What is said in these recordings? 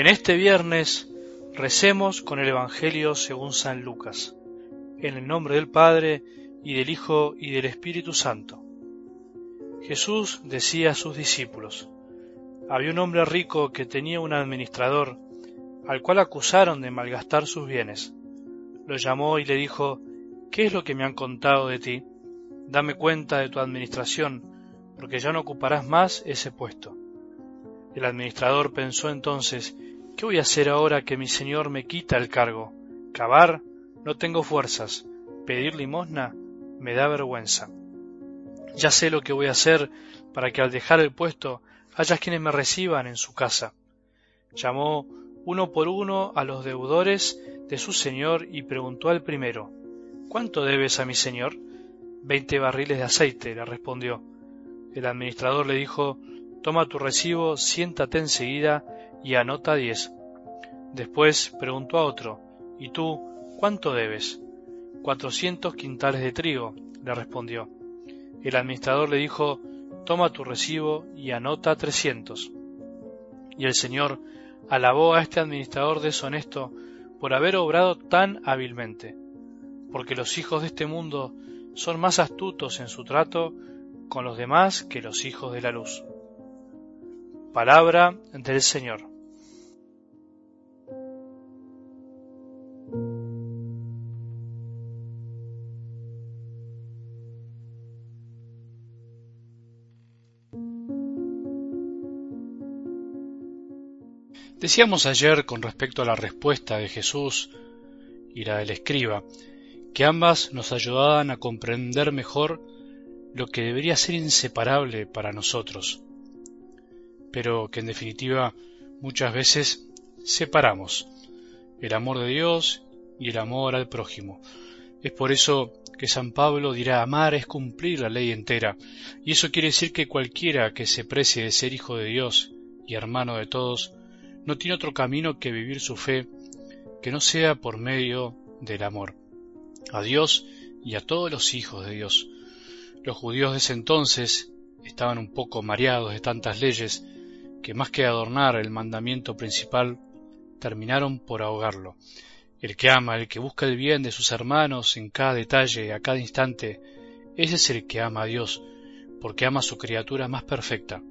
En este viernes recemos con el Evangelio según San Lucas, en el nombre del Padre, y del Hijo, y del Espíritu Santo. Jesús decía a sus discípulos, había un hombre rico que tenía un administrador, al cual acusaron de malgastar sus bienes. Lo llamó y le dijo, ¿qué es lo que me han contado de ti? Dame cuenta de tu administración, porque ya no ocuparás más ese puesto. El administrador pensó entonces, ¿qué voy a hacer ahora que mi señor me quita el cargo? Cavar, no tengo fuerzas. Pedir limosna, me da vergüenza. Ya sé lo que voy a hacer para que al dejar el puesto haya quienes me reciban en su casa. Llamó uno por uno a los deudores de su señor y preguntó al primero, ¿Cuánto debes a mi señor? Veinte barriles de aceite, le respondió. El administrador le dijo, Toma tu recibo, siéntate enseguida y anota diez. Después preguntó a otro, ¿Y tú cuánto debes? Cuatrocientos quintales de trigo, le respondió. El administrador le dijo, Toma tu recibo y anota trescientos. Y el Señor alabó a este administrador deshonesto por haber obrado tan hábilmente, porque los hijos de este mundo son más astutos en su trato con los demás que los hijos de la luz. Palabra del Señor. Decíamos ayer con respecto a la respuesta de Jesús y la del escriba, que ambas nos ayudaban a comprender mejor lo que debería ser inseparable para nosotros, pero que en definitiva muchas veces separamos el amor de Dios y el amor al prójimo. Es por eso que San Pablo dirá amar es cumplir la ley entera, y eso quiere decir que cualquiera que se precie de ser hijo de Dios y hermano de todos, no tiene otro camino que vivir su fe que no sea por medio del amor a Dios y a todos los hijos de Dios. Los judíos de ese entonces estaban un poco mareados de tantas leyes que más que adornar el mandamiento principal, terminaron por ahogarlo. El que ama, el que busca el bien de sus hermanos en cada detalle, a cada instante, ese es el que ama a Dios, porque ama a su criatura más perfecta.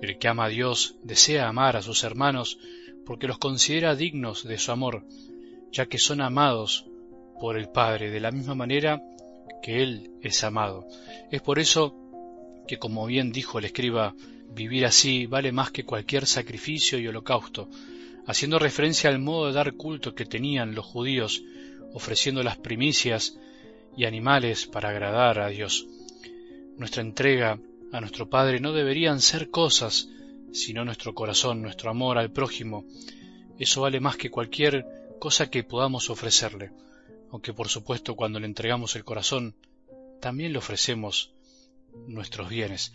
El que ama a Dios desea amar a sus hermanos porque los considera dignos de su amor, ya que son amados por el Padre de la misma manera que Él es amado. Es por eso que, como bien dijo el escriba, vivir así vale más que cualquier sacrificio y holocausto, haciendo referencia al modo de dar culto que tenían los judíos, ofreciendo las primicias y animales para agradar a Dios. Nuestra entrega a nuestro Padre no deberían ser cosas, sino nuestro corazón, nuestro amor al prójimo. Eso vale más que cualquier cosa que podamos ofrecerle aunque por supuesto cuando le entregamos el corazón, también le ofrecemos nuestros bienes.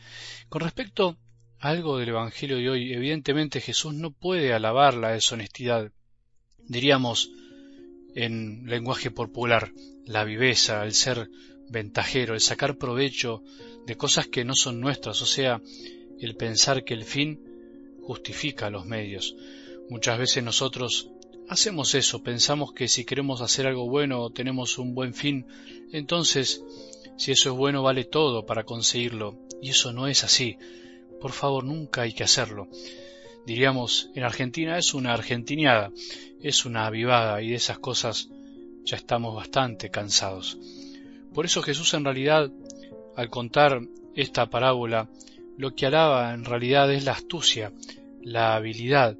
Con respecto algo del Evangelio de hoy, evidentemente Jesús no puede alabar la deshonestidad, diríamos en lenguaje popular, la viveza, el ser ventajero, el sacar provecho de cosas que no son nuestras, o sea, el pensar que el fin justifica los medios. Muchas veces nosotros hacemos eso, pensamos que si queremos hacer algo bueno o tenemos un buen fin, entonces si eso es bueno vale todo para conseguirlo, y eso no es así. Por favor, nunca hay que hacerlo. Diríamos, en Argentina es una argentiniada, es una avivada, y de esas cosas ya estamos bastante cansados. Por eso Jesús en realidad, al contar esta parábola, lo que alaba en realidad es la astucia, la habilidad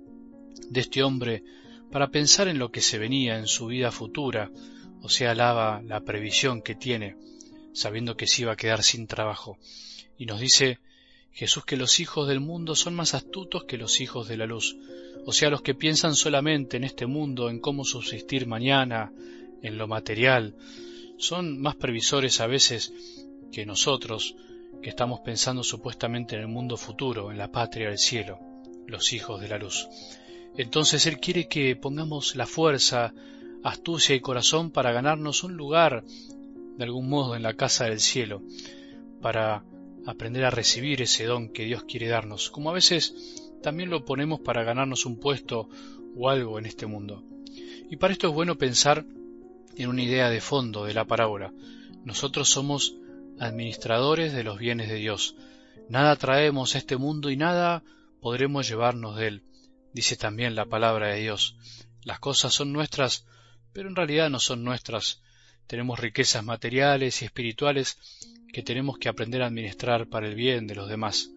de este hombre para pensar en lo que se venía en su vida futura, o sea, alaba la previsión que tiene, sabiendo que se iba a quedar sin trabajo. Y nos dice Jesús que los hijos del mundo son más astutos que los hijos de la luz, o sea, los que piensan solamente en este mundo, en cómo subsistir mañana, en lo material, son más previsores a veces que nosotros, que estamos pensando supuestamente en el mundo futuro, en la patria del cielo, los hijos de la luz. Entonces Él quiere que pongamos la fuerza, astucia y corazón para ganarnos un lugar, de algún modo, en la casa del cielo, para aprender a recibir ese don que Dios quiere darnos, como a veces también lo ponemos para ganarnos un puesto o algo en este mundo. Y para esto es bueno pensar en una idea de fondo de la parábola. Nosotros somos administradores de los bienes de Dios. Nada traemos a este mundo y nada podremos llevarnos de él. Dice también la palabra de Dios. Las cosas son nuestras, pero en realidad no son nuestras. Tenemos riquezas materiales y espirituales que tenemos que aprender a administrar para el bien de los demás,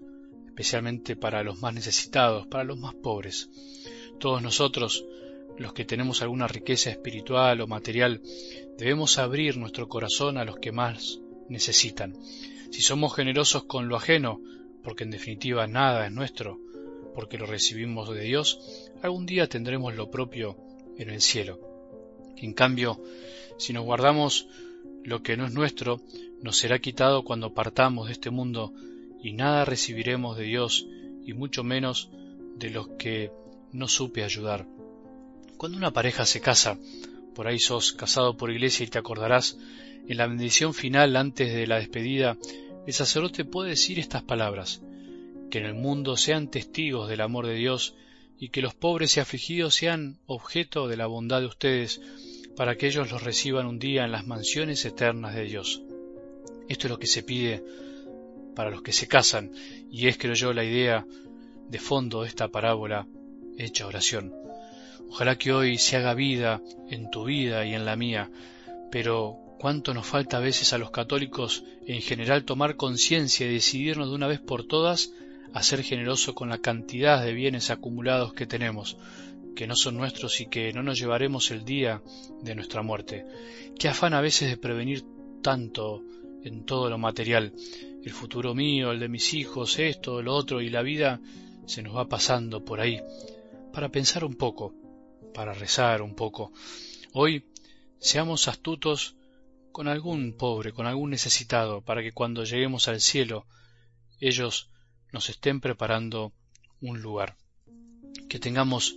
especialmente para los más necesitados, para los más pobres. Todos nosotros, los que tenemos alguna riqueza espiritual o material, debemos abrir nuestro corazón a los que más necesitan. Si somos generosos con lo ajeno, porque en definitiva nada es nuestro, porque lo recibimos de Dios, algún día tendremos lo propio en el cielo. En cambio, si nos guardamos lo que no es nuestro, nos será quitado cuando partamos de este mundo y nada recibiremos de Dios y mucho menos de los que no supe ayudar. Cuando una pareja se casa, por ahí sos casado por iglesia y te acordarás, en la bendición final antes de la despedida, el sacerdote puede decir estas palabras, que en el mundo sean testigos del amor de Dios y que los pobres y afligidos sean objeto de la bondad de ustedes, para que ellos los reciban un día en las mansiones eternas de Dios. Esto es lo que se pide para los que se casan, y es, creo yo, la idea de fondo de esta parábola hecha oración. Ojalá que hoy se haga vida en tu vida y en la mía, pero cuánto nos falta a veces a los católicos en general tomar conciencia y decidirnos de una vez por todas a ser generoso con la cantidad de bienes acumulados que tenemos, que no son nuestros y que no nos llevaremos el día de nuestra muerte. Qué afán a veces de prevenir tanto en todo lo material, el futuro mío, el de mis hijos, esto, lo otro, y la vida se nos va pasando por ahí, para pensar un poco, para rezar un poco. Hoy seamos astutos con algún pobre, con algún necesitado, para que cuando lleguemos al cielo ellos nos estén preparando un lugar. Que tengamos